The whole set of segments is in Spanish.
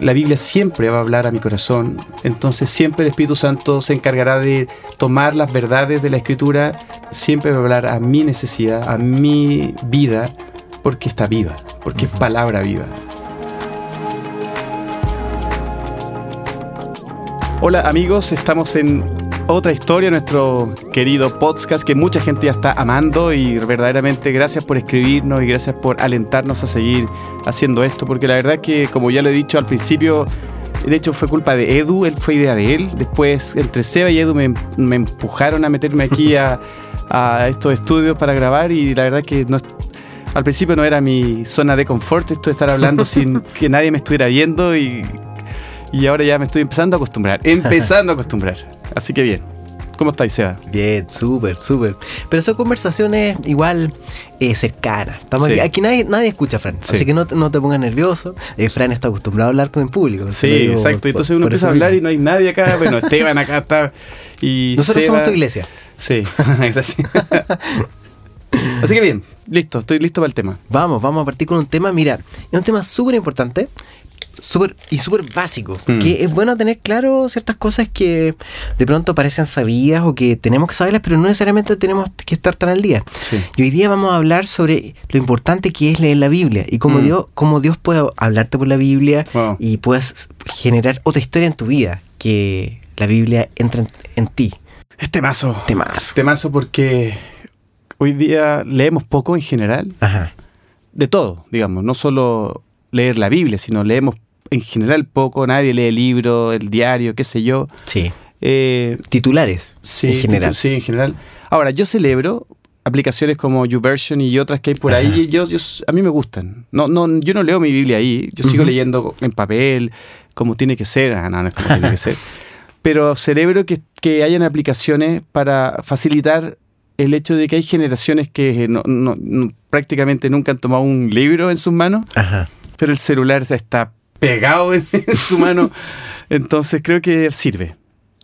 la Biblia siempre va a hablar a mi corazón, entonces siempre el Espíritu Santo se encargará de tomar las verdades de la Escritura, siempre va a hablar a mi necesidad, a mi vida, porque está viva, porque es palabra viva. Hola amigos, estamos en otra historia, nuestro querido podcast que mucha gente ya está amando y verdaderamente gracias por escribirnos y gracias por alentarnos a seguir haciendo esto, porque la verdad que como ya lo he dicho al principio, de hecho fue culpa de Edu, él fue idea de él, después entre Seba y Edu me, empujaron a meterme aquí a, estos estudios para grabar y la verdad que no, al principio no era mi zona de confort esto de estar hablando sin que nadie me estuviera viendo y, y ahora ya me estoy empezando a acostumbrar, empezando a acostumbrar. Así que bien. ¿Cómo estáis, Seba? Bien, súper, súper. Pero son conversaciones igual eh, cercanas. Estamos aquí, nadie, nadie escucha a Fran, así que no, te pongas nervioso. Eh, Fran está acostumbrado a hablar con el público. Sí, exacto. Entonces uno empieza a hablar y no hay nadie acá. Bueno, Esteban acá está. Y Nosotros somos tu iglesia. Sí, gracias. Así que bien, listo, estoy listo para el tema. Vamos, vamos a partir con un tema, mira, es un tema súper importante súper y súper básico. Porque mm. es bueno tener claro ciertas cosas que de pronto parecen sabidas o que tenemos que saberlas, pero no necesariamente tenemos que estar tan al día. Y hoy día vamos a hablar sobre lo importante que es leer la Biblia y cómo, mm. Dios, cómo Dios puede hablarte por la Biblia y puedes generar otra historia en tu vida, que la Biblia entra en, ti. Es temazo. Temazo. Temazo porque hoy día leemos poco en general. Ajá. De todo, digamos, no solo leer la Biblia, sino leemos en general poco, nadie lee el libro, el diario, qué sé yo. Sí. Eh, Titulares. Sí, en general. sí, en general. Ahora, yo celebro aplicaciones como YouVersion y otras que hay por ahí, yo, yo, a mí me gustan. No, no, yo no leo mi Biblia ahí, yo sigo leyendo en papel, como tiene que ser, ah, no, no es como tiene que ser. Pero celebro que, que hayan aplicaciones para facilitar el hecho de que hay generaciones que no, prácticamente nunca han tomado un libro en sus manos, pero el celular está pegado en, su mano. Entonces creo que sirve,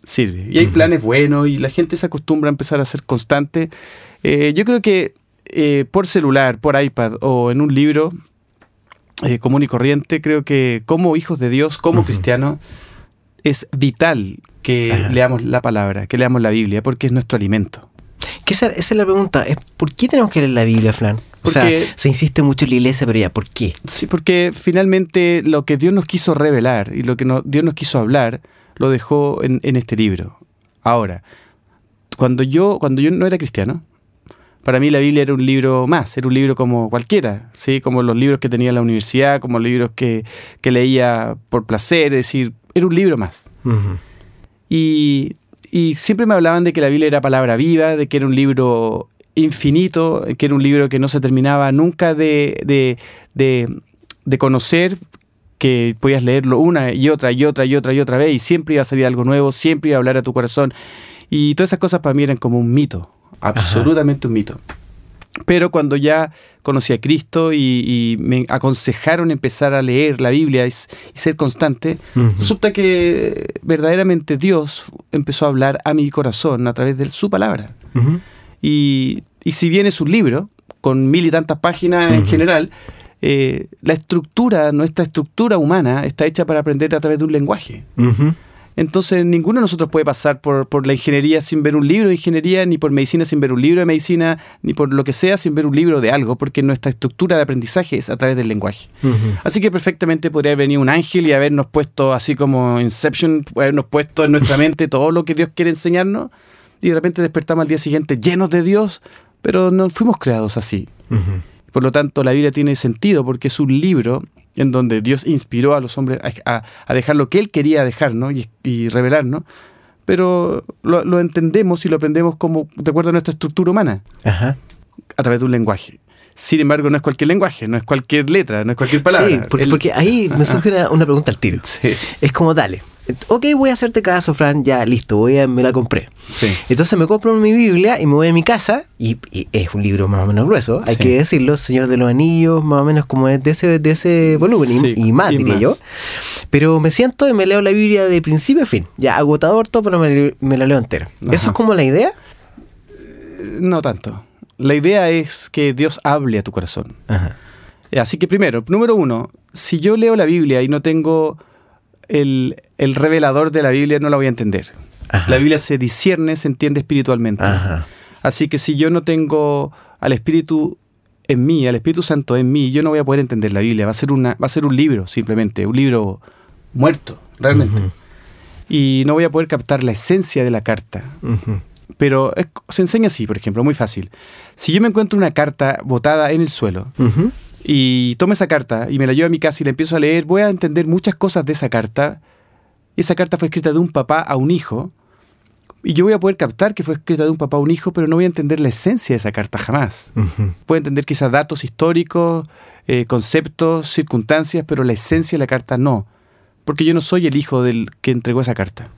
sirve. Y hay planes buenos y la gente se acostumbra a empezar a ser constante. Eh, yo creo que eh, por celular, por iPad o en un libro eh, común y corriente, creo que como hijos de Dios, como cristianos, es vital que leamos la palabra, que leamos la Biblia, porque es nuestro alimento. Esa, es la pregunta, ¿por qué tenemos que leer la Biblia, Flan? o sea, se insiste mucho en la iglesia, pero ya, ¿por qué? Sí, porque finalmente lo que Dios nos quiso revelar y lo que Dios nos quiso hablar, lo dejó en, este libro. Ahora, cuando yo, cuando yo no era cristiano, para mí la Biblia era un libro más, era un libro como cualquiera, ¿sí? como los libros que tenía en la universidad, como los libros que, leía por placer, es decir, era un libro más. y, y siempre me hablaban de que la Biblia era palabra viva, de que era un libro infinito, que era un libro que no se terminaba nunca de, de, conocer, que podías leerlo una y otra y otra y otra y otra vez y siempre iba a salir algo nuevo, siempre iba a hablar a tu corazón. Y todas esas cosas para mí eran como un mito, absolutamente un mito. Pero cuando ya conocí a Cristo y, me aconsejaron empezar a leer la Biblia y, ser constante, resulta que verdaderamente Dios empezó a hablar a mi corazón a través de su palabra. Y, si bien es un libro, con mil y tantas páginas en general, eh, la estructura, nuestra estructura humana, está hecha para aprender a través de un lenguaje. Entonces, ninguno de nosotros puede pasar por, la ingeniería sin ver un libro de ingeniería, ni por medicina sin ver un libro de medicina, ni por lo que sea sin ver un libro de algo, porque nuestra estructura de aprendizaje es a través del lenguaje. Así que perfectamente podría venir un ángel y habernos puesto, así como Inception, habernos puesto en nuestra mente todo lo que Dios quiere enseñarnos y de repente despertamos al día siguiente llenos de Dios, pero no fuimos creados así. Por lo tanto, la Biblia tiene sentido porque es un libro en donde Dios inspiró a los hombres a, dejar lo que Él quería dejarnos y, y revelarnos, pero lo, entendemos y lo aprendemos como de acuerdo a nuestra estructura humana, a través de un lenguaje. Sin embargo, no es cualquier lenguaje, no es cualquier letra, no es cualquier palabra. Sí, porque, ahí me surge una, pregunta al tiro. Es como, dale, ok, voy a hacerte caso, Fran, ya, listo, voy a, me la compré. Entonces me compro mi Biblia y me voy a mi casa, y, es un libro más o menos grueso, hay que decirlo, Señor de los Anillos, más o menos como de ese, de ese volumen, y, más, diría yo. Pero me siento y me leo la Biblia de principio a fin. Ya, agotador todo, pero me, la leo entera. ¿Eso es como la idea? No tanto. La idea es que Dios hable a tu corazón. Así que primero, número uno, si yo leo la Biblia y no tengo el, el revelador de la Biblia, no la voy a entender. Ajá. La Biblia se discierne, se entiende espiritualmente. Ajá. Así que si yo no tengo al Espíritu en mí, al Espíritu Santo en mí, yo no voy a poder entender la Biblia. Va a ser, una, va a ser un libro, simplemente, un libro muerto, realmente. Y no voy a poder captar la esencia de la carta. Pero es- se enseña así, por ejemplo, muy fácil. Si yo me encuentro una carta botada en el suelo. Y tomo esa carta y me la llevo a mi casa y la empiezo a leer, voy a entender muchas cosas de esa carta. Esa carta fue escrita de un papá a un hijo. Y yo voy a poder captar que fue escrita de un papá a un hijo, pero no voy a entender la esencia de esa carta jamás. Ujú. Puedo entender quizás datos históricos, eh, conceptos, circunstancias, pero la esencia de la carta no. Porque yo no soy el hijo del que entregó esa carta.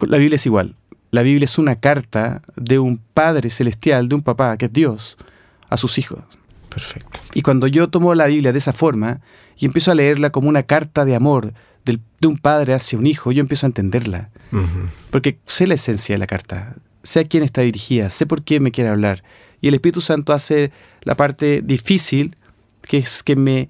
La Biblia es igual. La Biblia es una carta de un Padre celestial, de un papá, que es Dios, a sus hijos. Perfecto. Y cuando yo tomo la Biblia de esa forma y empiezo a leerla como una carta de amor del- de un padre hacia un hijo, yo empiezo a entenderla. Porque sé la esencia de la carta, sé a quién está dirigida, sé por qué me quiere hablar. Y el Espíritu Santo hace la parte difícil, que es que me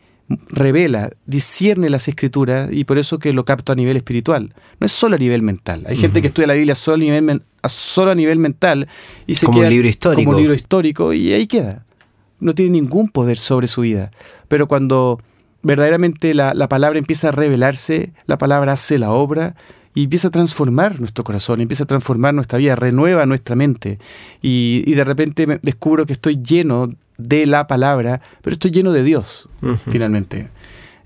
revela, discierne las escrituras y por eso que lo capto a nivel espiritual. No es solo a nivel mental. Hay gente que estudia la Biblia solo a nivel, solo a nivel mental y se Como un queda libro histórico. como un libro histórico y ahí queda. No tiene ningún poder sobre su vida. Pero cuando verdaderamente la, la palabra empieza a revelarse, la palabra hace la obra y empieza a transformar nuestro corazón, empieza a transformar nuestra vida, renueva nuestra mente. Y, y de repente descubro que estoy lleno de la palabra, pero estoy lleno de Dios, finalmente.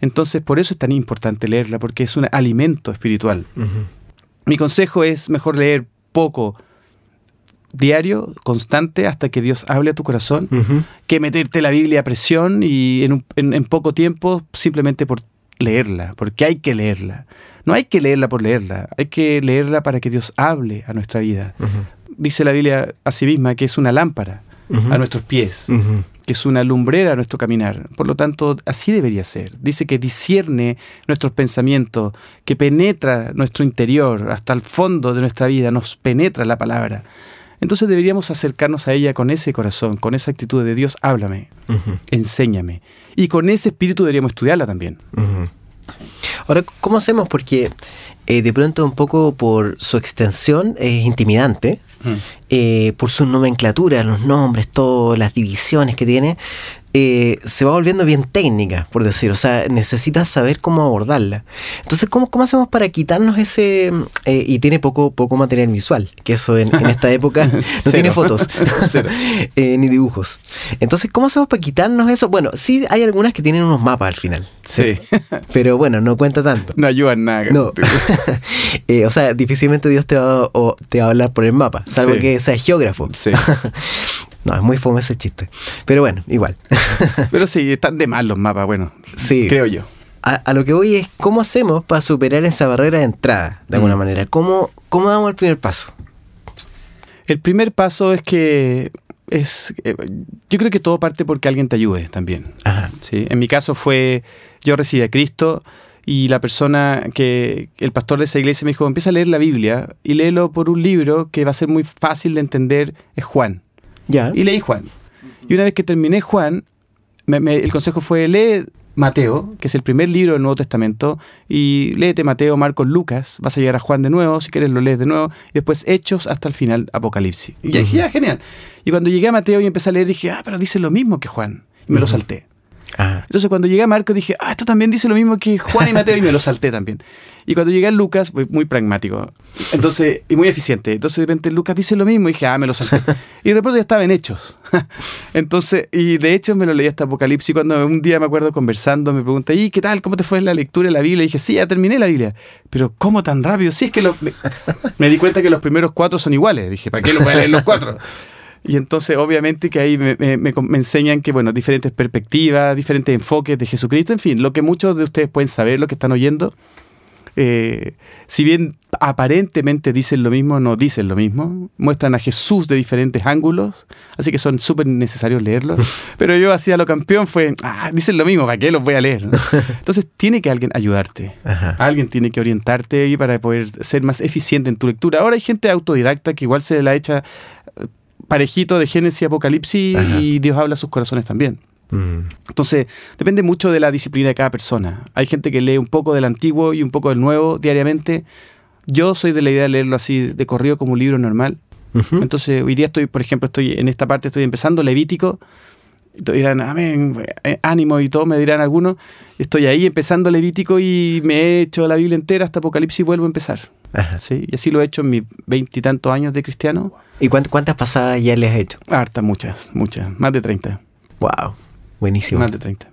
Entonces, por eso es tan importante leerla, porque es un alimento espiritual. Mi consejo es mejor leer poco, diario, constante, hasta que Dios hable a tu corazón, que meterte la Biblia a presión y en, un- en- en poco tiempo simplemente por leerla, porque hay que leerla. No hay que leerla por leerla, hay que leerla para que Dios hable a nuestra vida. Dice la Biblia a sí misma que es una lámpara a nuestros pies, que es una lumbrera a nuestro caminar. Por lo tanto, así debería ser. Dice que discierne nuestros pensamientos, que penetra nuestro interior hasta el fondo de nuestra vida, nos penetra la palabra. Entonces deberíamos acercarnos a ella con ese corazón, con esa actitud de Dios, háblame, enséñame. Y con ese espíritu deberíamos estudiarla también. Ahora, ¿cómo hacemos? Porque eh, de pronto un poco por su extensión es intimidante, eh, por su nomenclatura, los nombres, todas las divisiones que tiene, eh, se va volviendo bien técnica, por decir. O sea, necesitas saber cómo abordarla. Entonces, ¿cómo, cómo hacemos para quitarnos ese... eh, y tiene poco, poco material visual, que eso en, en esta época no tiene fotos, eh, ni dibujos. Entonces, ¿cómo hacemos para quitarnos eso? Bueno, sí hay algunas que tienen unos mapas al final. Sí, Pero bueno, no cuenta tanto. no ayudan nada. No. O sea, difícilmente Dios te va, o te va a hablar por el mapa, salvo Sí. que sea geógrafo. Sí. No, es muy fome ese chiste. Pero bueno, igual. Pero sí, están de mal los mapas, bueno, Sí. creo yo. A, a lo que voy es, ¿cómo hacemos para superar esa barrera de entrada, de alguna Mm. manera? ¿Cómo, ¿Cómo damos el primer paso? El primer paso es que es eh, yo creo que todo parte porque alguien te ayude también. Ajá. ¿sí? En mi caso fue, yo recibí a Cristo y la persona que, el pastor de esa iglesia me dijo, empieza a leer la Biblia y léelo por un libro que va a ser muy fácil de entender, es Juan. Ya. Y leí Juan. Y una vez que terminé Juan, me- me- el consejo fue, lee Mateo, que es el primer libro del Nuevo Testamento, y léete Mateo, Marcos, Lucas, vas a llegar a Juan de nuevo, si quieres lo lees de nuevo, y después Hechos hasta el final, Apocalipsis. Y dije. "Ah, genial. Y cuando llegué a Mateo y empecé a leer, dije, ah, pero dice lo mismo que Juan. Y me lo salté. Entonces cuando llegué a Marcos dije, ah, esto también dice lo mismo que Juan y Mateo y me lo salté también. Y cuando llegué a Lucas, fue muy pragmático. Entonces, y muy eficiente. Entonces de repente Lucas dice lo mismo y dije, ah, me lo salté. Y de repente ya estaba en Hechos. Entonces, y de hecho me lo leí hasta Apocalipsis cuando un día me acuerdo conversando, me pregunta, ¿y qué tal? ¿Cómo te fue en la lectura de la Biblia? Y dije, sí, ya terminé la Biblia. Pero ¿cómo tan rápido? Sí, es que lo- me, di cuenta que los primeros cuatro son iguales. Dije, ¿para qué no voy a leer los cuatro? Y entonces, obviamente, que ahí me, me- me- enseñan que, bueno, diferentes perspectivas, diferentes enfoques de Jesucristo, en fin, lo que muchos de ustedes pueden saber, lo que están oyendo. eh, si bien aparentemente dicen lo mismo, no dicen lo mismo. Muestran a Jesús de diferentes ángulos, así que son súper necesarios leerlos. Pero yo hacía lo campeón, fue, ah, dicen lo mismo, ¿para qué los voy a leer? Entonces, tiene que alguien ayudarte. Ajá. Alguien tiene que orientarte ahí para poder ser más eficiente en tu lectura. Ahora hay gente autodidacta que igual se la echa parejito de Génesis y Apocalipsis Ajá. y Dios habla a sus corazones también. Mm. Entonces, depende mucho de la disciplina de cada persona. Hay gente que lee un poco del antiguo y un poco del nuevo diariamente. Yo soy de la idea de leerlo así de corrido como un libro normal. Entonces, hoy día estoy, por ejemplo, estoy en esta parte, estoy empezando Levítico. Y todos dirán, amén, eh, ánimo y todo, me dirán algunos. Estoy ahí empezando Levítico y me he hecho la Biblia entera hasta Apocalipsis y vuelvo a empezar. Ajá. ¿sí? Y así lo he hecho en mis veintitantos años de cristiano. ¿Y cuánt- cuántas pasadas ya les has hecho? Harta, muchas, muchas. Más de 30. Wow. Buenísimo. Más de 30.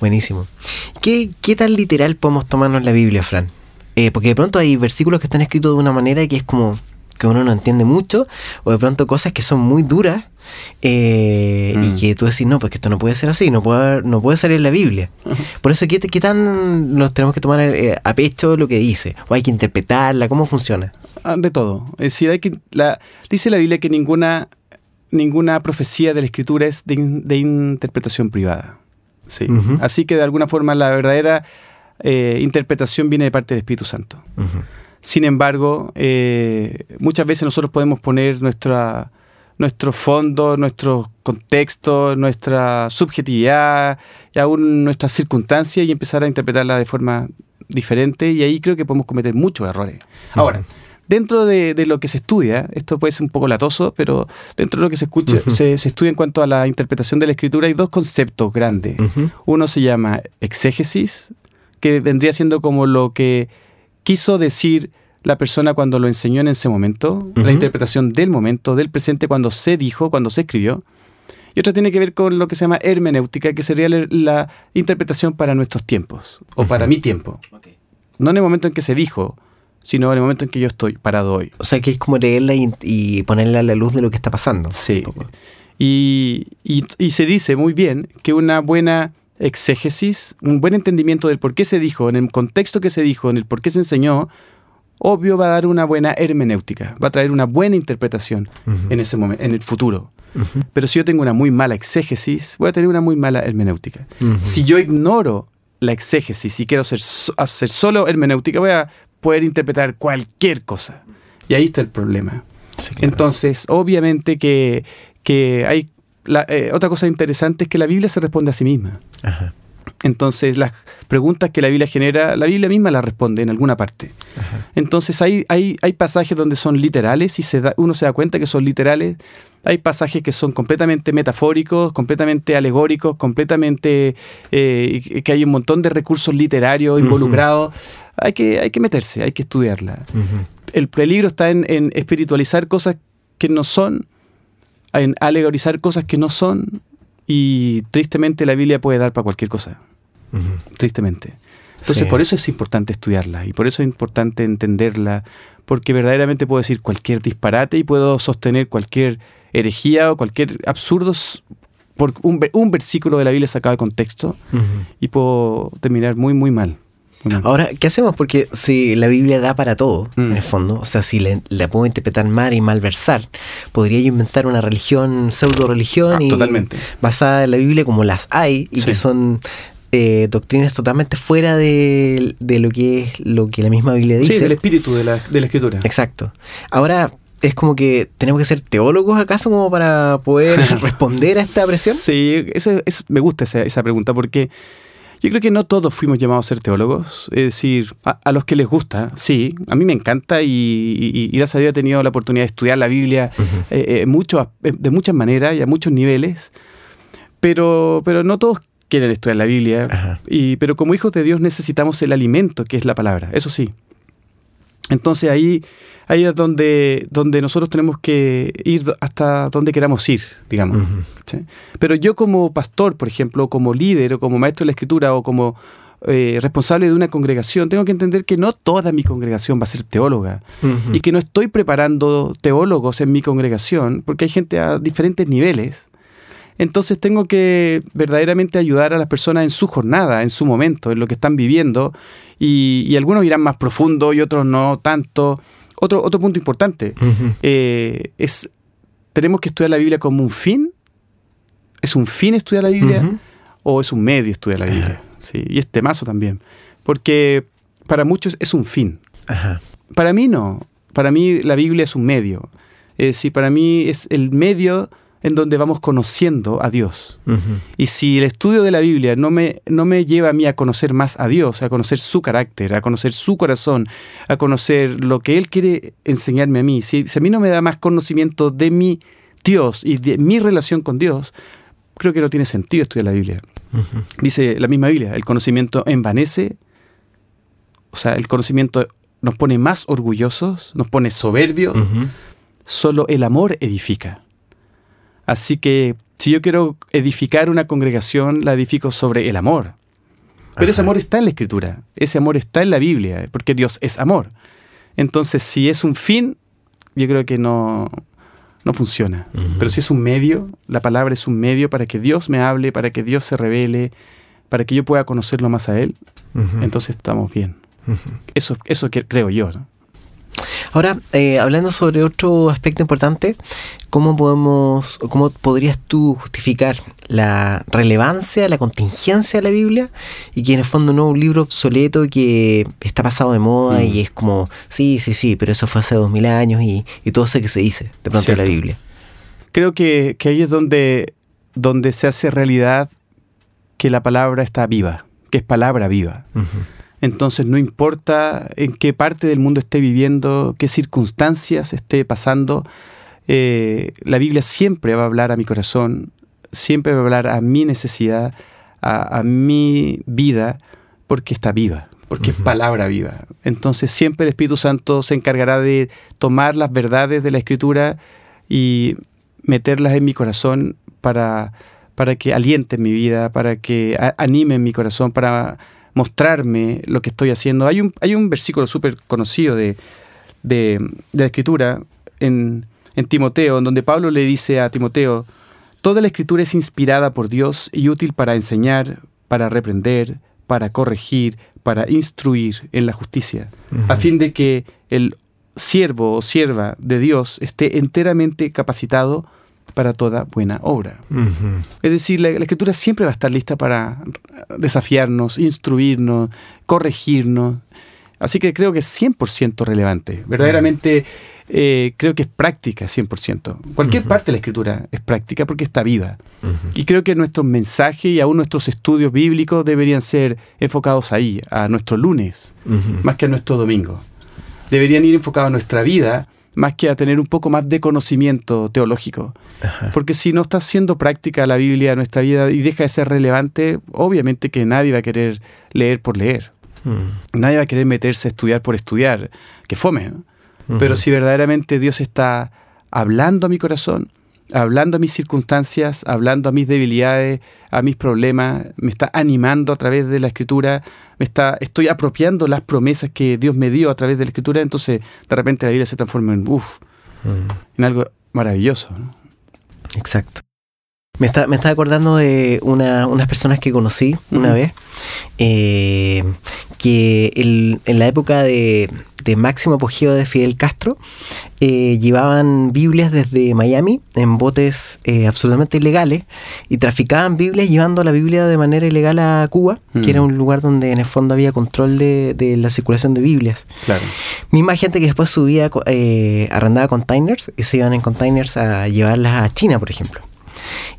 Buenísimo. ¿Qué, ¿Qué tan literal podemos tomarnos la Biblia, Fran? Eh, porque de pronto hay versículos que están escritos de una manera que es como que uno no entiende mucho, o de pronto cosas que son muy duras eh, Mm. y que tú decís, no, pues que esto no puede ser así, no puede, no puede salir en la Biblia. Por eso, ¿qué, ¿qué tan nos tenemos que tomar eh, a pecho lo que dice? ¿O hay que interpretarla? ¿Cómo funciona? Ah, De todo. Es decir, hay que, la, dice la Biblia que ninguna, ninguna profecía de la Escritura es de, in- de interpretación privada. Sí. Así que de alguna forma la verdadera eh, interpretación viene de parte del Espíritu Santo. Ujú. Sin embargo, eh, muchas veces nosotros podemos poner nuestra, nuestro fondo, nuestro contexto, nuestra subjetividad y aún nuestras circunstancias y empezar a interpretarla de forma diferente y ahí creo que podemos cometer muchos errores. Ahora, dentro de, de lo que se estudia, esto puede ser un poco latoso, pero dentro de lo que se, escucha, se, se estudia en cuanto a la interpretación de la escritura hay dos conceptos grandes. Uno se llama exégesis, que vendría siendo como lo que quiso decir la persona cuando lo enseñó en ese momento, la interpretación del momento, del presente, cuando se dijo, cuando se escribió. Y otra tiene que ver con lo que se llama hermenéutica, que sería la, la interpretación para nuestros tiempos, o para mi tiempo. No en el momento en que se dijo, sino en el momento en que yo estoy parado hoy. O sea, que es como leerla y, y ponerla a la luz de lo que está pasando. Sí. Y- y se dice muy bien que una buena exégesis, un buen entendimiento del por qué se dijo, en el contexto que se dijo, en el por qué se enseñó, obvio va a dar una buena hermenéutica, va a traer una buena interpretación en ese momento, en el futuro. Pero si yo tengo una muy mala exégesis, voy a tener una muy mala hermenéutica. Si yo ignoro la exégesis y quiero hacer, hacer solo hermenéutica, voy a poder interpretar cualquier cosa. Y ahí está el problema. Sí, claro. Entonces, obviamente que, que hay... la- eh, otra cosa interesante es que la Biblia se responde a sí misma. Ajá, Entonces, las preguntas que la Biblia genera, la Biblia misma las responde en alguna parte. ajá. Entonces, hay, hay, hay pasajes donde son literales y se da, uno se da cuenta que son literales. Hay pasajes que son completamente metafóricos, completamente alegóricos, completamente... eh, que hay un montón de recursos literarios involucrados. Hay que, hay que meterse, hay que estudiarla el peligro está en, en espiritualizar cosas que no son, en alegorizar cosas que no son, y tristemente la Biblia puede dar para cualquier cosa, tristemente. Entonces Sí. por eso es importante estudiarla, y por eso es importante entenderla, porque verdaderamente puedo decir cualquier disparate y puedo sostener cualquier herejía o cualquier absurdo por un, ve- un versículo de la Biblia sacado de contexto, y puedo terminar muy, muy mal. Ahora, ¿qué hacemos? Porque si la Biblia da para todo, Mm. en el fondo, o sea, si la, la puedo interpretar mal y malversar, podría yo inventar una religión, pseudo religión, Ah, y totalmente. basada en la Biblia como las hay, y Sí. que son eh, doctrinas totalmente fuera de, de lo que es lo que la misma Biblia dice. Sí, del espíritu de la, de la escritura. Exacto. Ahora, es como que tenemos que ser teólogos acaso como para poder responder a esta presión. Sí, eso, eso- me gusta esa, esa pregunta porque yo creo que no todos fuimos llamados a ser teólogos. Es decir, a, a los que les gusta, sí, a mí me encanta y, y- y gracias a Dios he tenido la oportunidad de estudiar la Biblia Ujú. eh, eh, mucho- eh, de muchas maneras y a muchos niveles, pero, pero no todos quieren estudiar la Biblia. Ajá. Y, pero como hijos de Dios necesitamos el alimento que es la palabra, eso sí. Entonces ahí, ahí es donde, donde nosotros tenemos que ir hasta donde queramos ir, digamos. Pero yo como pastor, por ejemplo, como líder o como maestro de la escritura o como eh, responsable de una congregación, tengo que entender que no toda mi congregación va a ser teóloga y que no estoy preparando teólogos en mi congregación porque hay gente a diferentes niveles. Entonces tengo que verdaderamente ayudar a las personas en su jornada, en su momento, en lo que están viviendo. Y, y algunos irán más profundo y otros no tanto. Otro, otro punto importante eh, es, tenemos que estudiar la Biblia como un fin. ¿Es un fin estudiar la Biblia o es un medio estudiar la Biblia? Sí, y es temazo también. Porque para muchos es un fin. Para mí no. Para mí la Biblia es un medio. Es decir, para mí es el medio en donde vamos conociendo a Dios. Y si el estudio de la Biblia no me, no me lleva a mí a conocer más a Dios, a conocer su carácter, a conocer su corazón, a conocer lo que Él quiere enseñarme a mí, si, a mí no me da más conocimiento de mi Dios y de mi relación con Dios, creo que no tiene sentido estudiar la Biblia. Dice la misma Biblia, el conocimiento envanece, o sea, el conocimiento nos pone más orgullosos, nos pone soberbios, solo el amor edifica. Así que si yo quiero edificar una congregación, la edifico sobre el amor. Pero ese amor está en la escritura, ese amor está en la Biblia, porque Dios es amor. Entonces, si es un fin, yo creo que no, no funciona. Pero si es un medio, la palabra es un medio para que Dios me hable, para que Dios se revele, para que yo pueda conocerlo más a Él, entonces estamos bien. Eso, eso creo yo. Ahora, eh, hablando sobre otro aspecto importante, ¿cómo podemos, cómo podrías tú justificar la relevancia, la contingencia de la Biblia y que en el fondo no es un libro obsoleto que está pasado de moda y mm. es como, sí, sí, sí, pero eso fue hace dos mil años y, todo sé que se dice de pronto en la Biblia? Creo que, ahí es donde, donde se hace realidad que la palabra está viva, que es palabra viva. Entonces no importa en qué parte del mundo esté viviendo, qué circunstancias esté pasando, eh, la Biblia siempre va a hablar a mi corazón, siempre va a hablar a mi necesidad, a, mi vida, porque está viva, porque es palabra viva. Entonces siempre el Espíritu Santo se encargará de tomar las verdades de la Escritura y meterlas en mi corazón para, para que alienten mi vida, para que animen mi corazón, para mostrarme lo que estoy haciendo. Hay un, hay un versículo súper conocido de, de, la escritura en, en Timoteo, en donde Pablo le dice a Timoteo, Toda la escritura es inspirada por Dios y útil para enseñar, para reprender, para corregir, para instruir en la justicia, a fin de que el siervo o sierva de Dios esté enteramente capacitado para toda buena obra. Es decir, la, escritura siempre va a estar lista para desafiarnos, instruirnos, corregirnos. Así que creo que es 100% relevante. Verdaderamente eh, creo que es práctica 100%. Cualquier parte de la escritura es práctica porque está viva. Y creo que nuestros mensajes y aún nuestros estudios bíblicos deberían ser enfocados ahí, a nuestro lunes, más que a nuestro domingo. Deberían ir enfocados a nuestra vida más que a tener un poco más de conocimiento teológico. Porque si no está siendo práctica la Biblia en nuestra vida y deja de ser relevante, obviamente que nadie va a querer leer por leer. Mm. Nadie va a querer meterse a estudiar por estudiar, que fome. Pero si verdaderamente Dios está hablando a mi corazón, hablando a mis circunstancias, hablando a mis debilidades, a mis problemas, me está animando a través de la escritura, me está, estoy apropiando las promesas que Dios me dio a través de la escritura, entonces de repente la Biblia se transforma en, uf, mm. en algo maravilloso. Exacto. Me está, me está acordando de una, unas personas que conocí una vez, eh, que en la época de, máximo apogeo de Fidel Castro, eh, llevaban Biblias desde Miami en botes eh, absolutamente ilegales y traficaban Biblias llevando la Biblia de manera ilegal a Cuba, que era mm. un lugar donde en el fondo había control de, la circulación de Biblias. Claro. Misma gente que después subía, eh, arrendaba containers y se iban en containers a llevarlas a China, por ejemplo.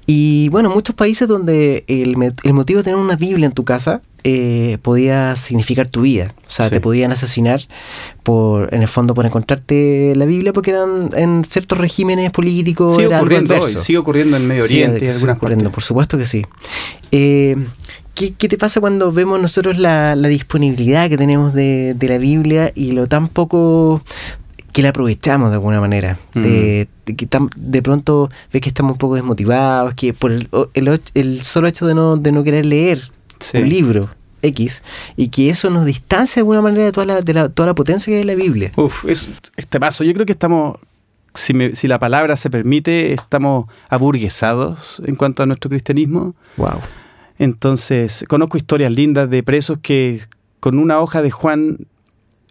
Y bueno, muchos países donde el, el motivo de tener una Biblia en tu casa eh, podía significar tu vida. O sea, te podían asesinar por, en el fondo por encontrarte la Biblia porque eran en ciertos regímenes políticos. Sigue ocurriendo hoy, sigue ocurriendo en Medio Oriente. Sigue, ocurriendo, por supuesto que sí. Eh, ¿qué, te pasa cuando vemos nosotros la, disponibilidad que tenemos de, la Biblia y lo tan poco que la aprovechamos de alguna manera. De, mm. que de pronto ves que estamos un poco desmotivados, que por el, el, solo hecho de no, de no querer leer un libro X, y que eso nos distancia de alguna manera de toda la, de toda la potencia que hay en la Biblia. Uf, es, este paso, yo creo que estamos, si, si la palabra se permite, estamos aburguesados en cuanto a nuestro cristianismo. Wow. Entonces, conozco historias lindas de presos que con una hoja de Juan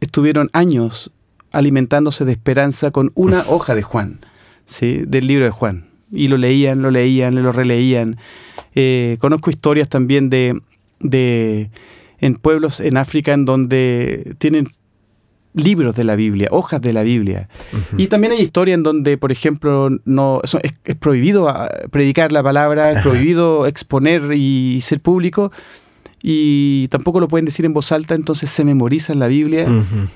estuvieron años alimentándose de esperanza con una hoja de Juan, ¿sí? del libro de Juan. Y lo leían, lo leían, lo releían. Eh, conozco historias también de de en pueblos en África en donde tienen libros de la Biblia, hojas de la Biblia. Y también hay historias en donde, por ejemplo, no es, es prohibido ah, predicar la palabra, es prohibido exponer y ser público, y tampoco lo pueden decir en voz alta, entonces se memorizan la Biblia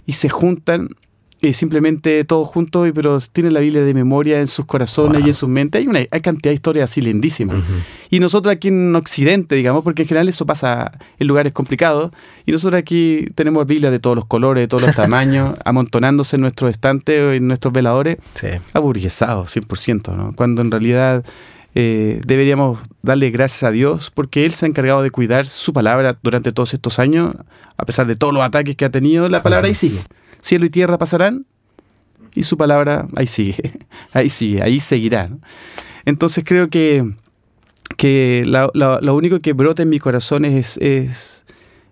y se juntan simplemente todos juntos, pero tienen la Biblia de memoria en sus corazones y en sus mentes. Hay una hay cantidad de historias así lindísimas. Y nosotros aquí en Occidente, digamos, porque en general eso pasa en lugares complicados, y nosotros aquí tenemos Biblias de todos los colores, de todos los tamaños, amontonándose en nuestros estantes o en nuestros veladores, sí. aburguesados, 100%, ¿no? Cuando en realidad eh, deberíamos darle gracias a Dios porque Él se ha encargado de cuidar su palabra durante todos estos años, a pesar de todos los ataques que ha tenido, la palabra ahí sigue. Cielo y tierra pasarán y su palabra ahí sigue, ahí sigue, ahí seguirá. Entonces creo que, que lo único que brota en mi corazón es, es,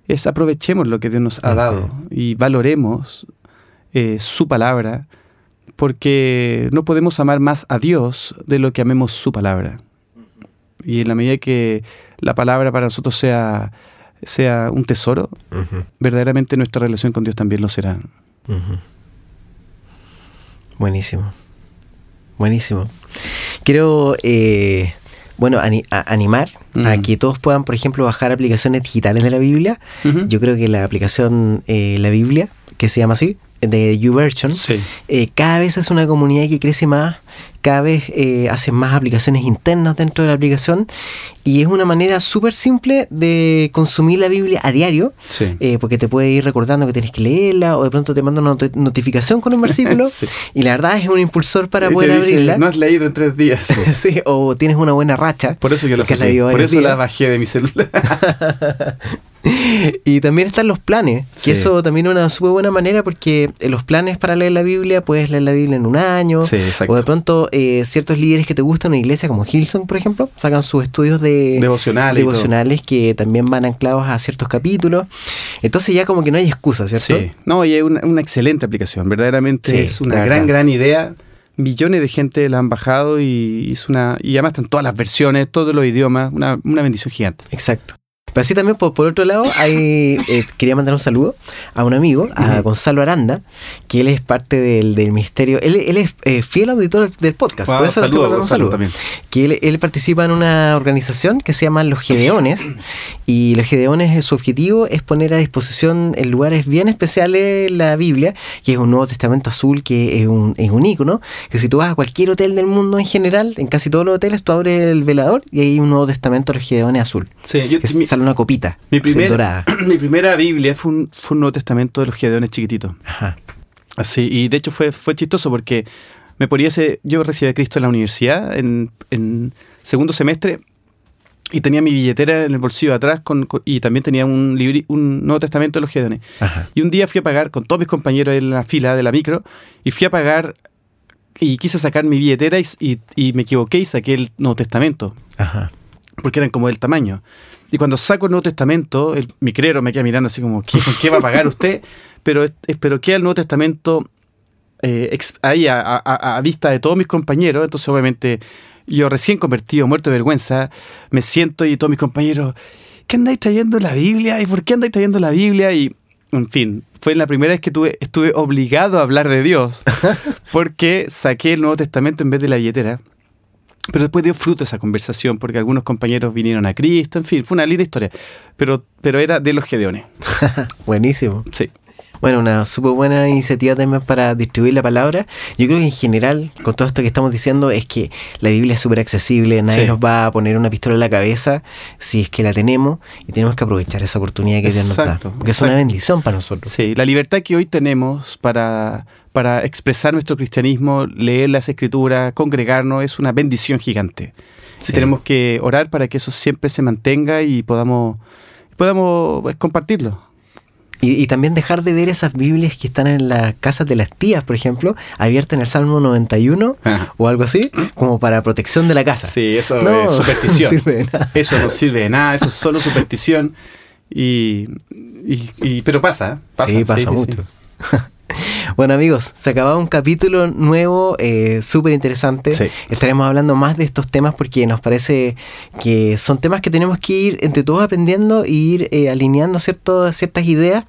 es, aprovechemos lo que Dios nos ha dado y valoremos eh, su palabra porque no podemos amar más a Dios de lo que amemos su palabra. Y en la medida que la palabra para nosotros sea, sea un tesoro, verdaderamente nuestra relación con Dios también lo será. Buenísimo. Buenísimo. Quiero, eh, bueno, animar a que todos puedan, por ejemplo, bajar aplicaciones digitales de la Biblia. Yo creo que la aplicación eh, La Biblia, que se llama así, de YouVersion, eh, cada vez es una comunidad que crece más, cada vez eh, hace más aplicaciones internas dentro de la aplicación y es una manera súper simple de consumir la Biblia a diario, eh, porque te puede ir recordando que tienes que leerla o de pronto te manda una notificación con un versículo y la verdad es un impulsor para poder abrirla. No has leído en tres días. sí, o tienes una buena racha. Por eso yo lo Por eso la bajé de mi celular. y también están los planes, que eso también es una súper buena manera porque en los planes para leer la Biblia, puedes leer la Biblia en un año, o de pronto eh, ciertos líderes que te gustan, una iglesia como Hilson, por ejemplo, sacan sus estudios de devocionales, devocionales que también van anclados a ciertos capítulos. Entonces ya como que no hay excusa, ¿cierto? Sí, no, y es una, excelente aplicación, verdaderamente es una gran, gran idea millones de gente la han bajado y, es una, y además están todas las versiones, todos los idiomas, una, una bendición gigante. Exacto. Pero así también, por, otro lado, hay, eh, quería mandar un saludo a un amigo, a Gonzalo Aranda, que él es parte del, del ministerio. Él, él es eh, fiel auditor del podcast, por eso saludo, un saludo. También. Que él, él, participa en una organización que se llama Los Gedeones, y Los Gedeones, su objetivo es poner a disposición en lugares bien especiales la Biblia, que es un Nuevo Testamento azul, que es un, es un ícono, que si tú vas a cualquier hotel del mundo en general, en casi todos los hoteles, tú abres el velador y hay un Nuevo Testamento de los Gedeones azul. Sí, yo, una copita mi primera, Mi primera Biblia fue un, fue un Nuevo Testamento de los Gedeones chiquititos. Ajá. Así, y de hecho fue, fue chistoso porque me ponía ese, yo recibí a Cristo en la universidad en, en segundo semestre y tenía mi billetera en el bolsillo de atrás con, y también tenía un, un Nuevo Testamento de los Gedeones. Y un día fui a pagar con todos mis compañeros en la fila de la micro y fui a pagar y quise sacar mi billetera y, y, me equivoqué y saqué el Nuevo Testamento. Ajá. Porque eran como del tamaño. Y cuando saco el Nuevo Testamento, el micrero me queda mirando así como, ¿qué, ¿con qué va a pagar usted? Pero, pero queda el Nuevo Testamento eh, ahí a, vista de todos mis compañeros, entonces obviamente yo recién convertido, muerto de vergüenza, me siento y todos mis compañeros, ¿qué andáis trayendo la Biblia? ¿Y por qué andáis trayendo la Biblia? Y, en fin, fue la primera vez que tuve, estuve obligado a hablar de Dios, porque saqué el Nuevo Testamento en vez de la billetera. Pero después dio fruto esa conversación porque algunos compañeros vinieron a Cristo, en fin, fue una linda historia. Pero, pero era de los Gedeones. Buenísimo. Sí. Bueno, una súper buena iniciativa también para distribuir la palabra. Yo creo que en general, con todo esto que estamos diciendo, es que la Biblia es súper accesible, nadie nos va a poner una pistola en la cabeza si es que la tenemos y tenemos que aprovechar esa oportunidad que Dios nos da. Porque es una bendición para nosotros. Sí, la libertad que hoy tenemos para para expresar nuestro cristianismo, leer las escrituras, congregarnos, es una bendición gigante. Tenemos que orar para que eso siempre se mantenga y podamos, podamos pues, compartirlo. Y, también dejar de ver esas Biblias que están en las casas de las tías, por ejemplo, abiertas en el Salmo 91 ah. o algo así, como para protección de la casa. Sí, eso es superstición. eso no sirve de nada, eso es solo superstición. Y, pero pasa, pasa. Sí, pasa mucho. Bueno amigos, se acababa un capítulo nuevo, eh, súper interesante. Sí. Estaremos hablando más de estos temas porque nos parece que son temas que tenemos que ir entre todos aprendiendo e ir eh, alineando cierto- ciertas ideas.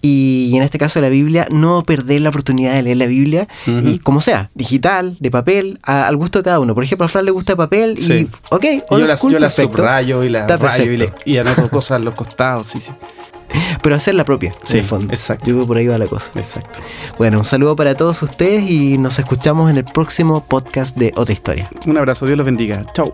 Y, en este caso de la Biblia, no perder la oportunidad de leer la Biblia y como sea, digital, de papel, a- al gusto de cada uno. Por ejemplo, a Fran le gusta papel Sí. y, ok, Y yo perfecto. subrayo y Está rayo y, le- y anoto cosas en los costados. Sí, sí. Pero hacer la propia, Sí, en el fondo. exacto. Yo creo que por ahí va la cosa. Exacto. Bueno, un saludo para todos ustedes y nos escuchamos en el próximo podcast de Otra Historia. Un abrazo, Dios los bendiga. Chao.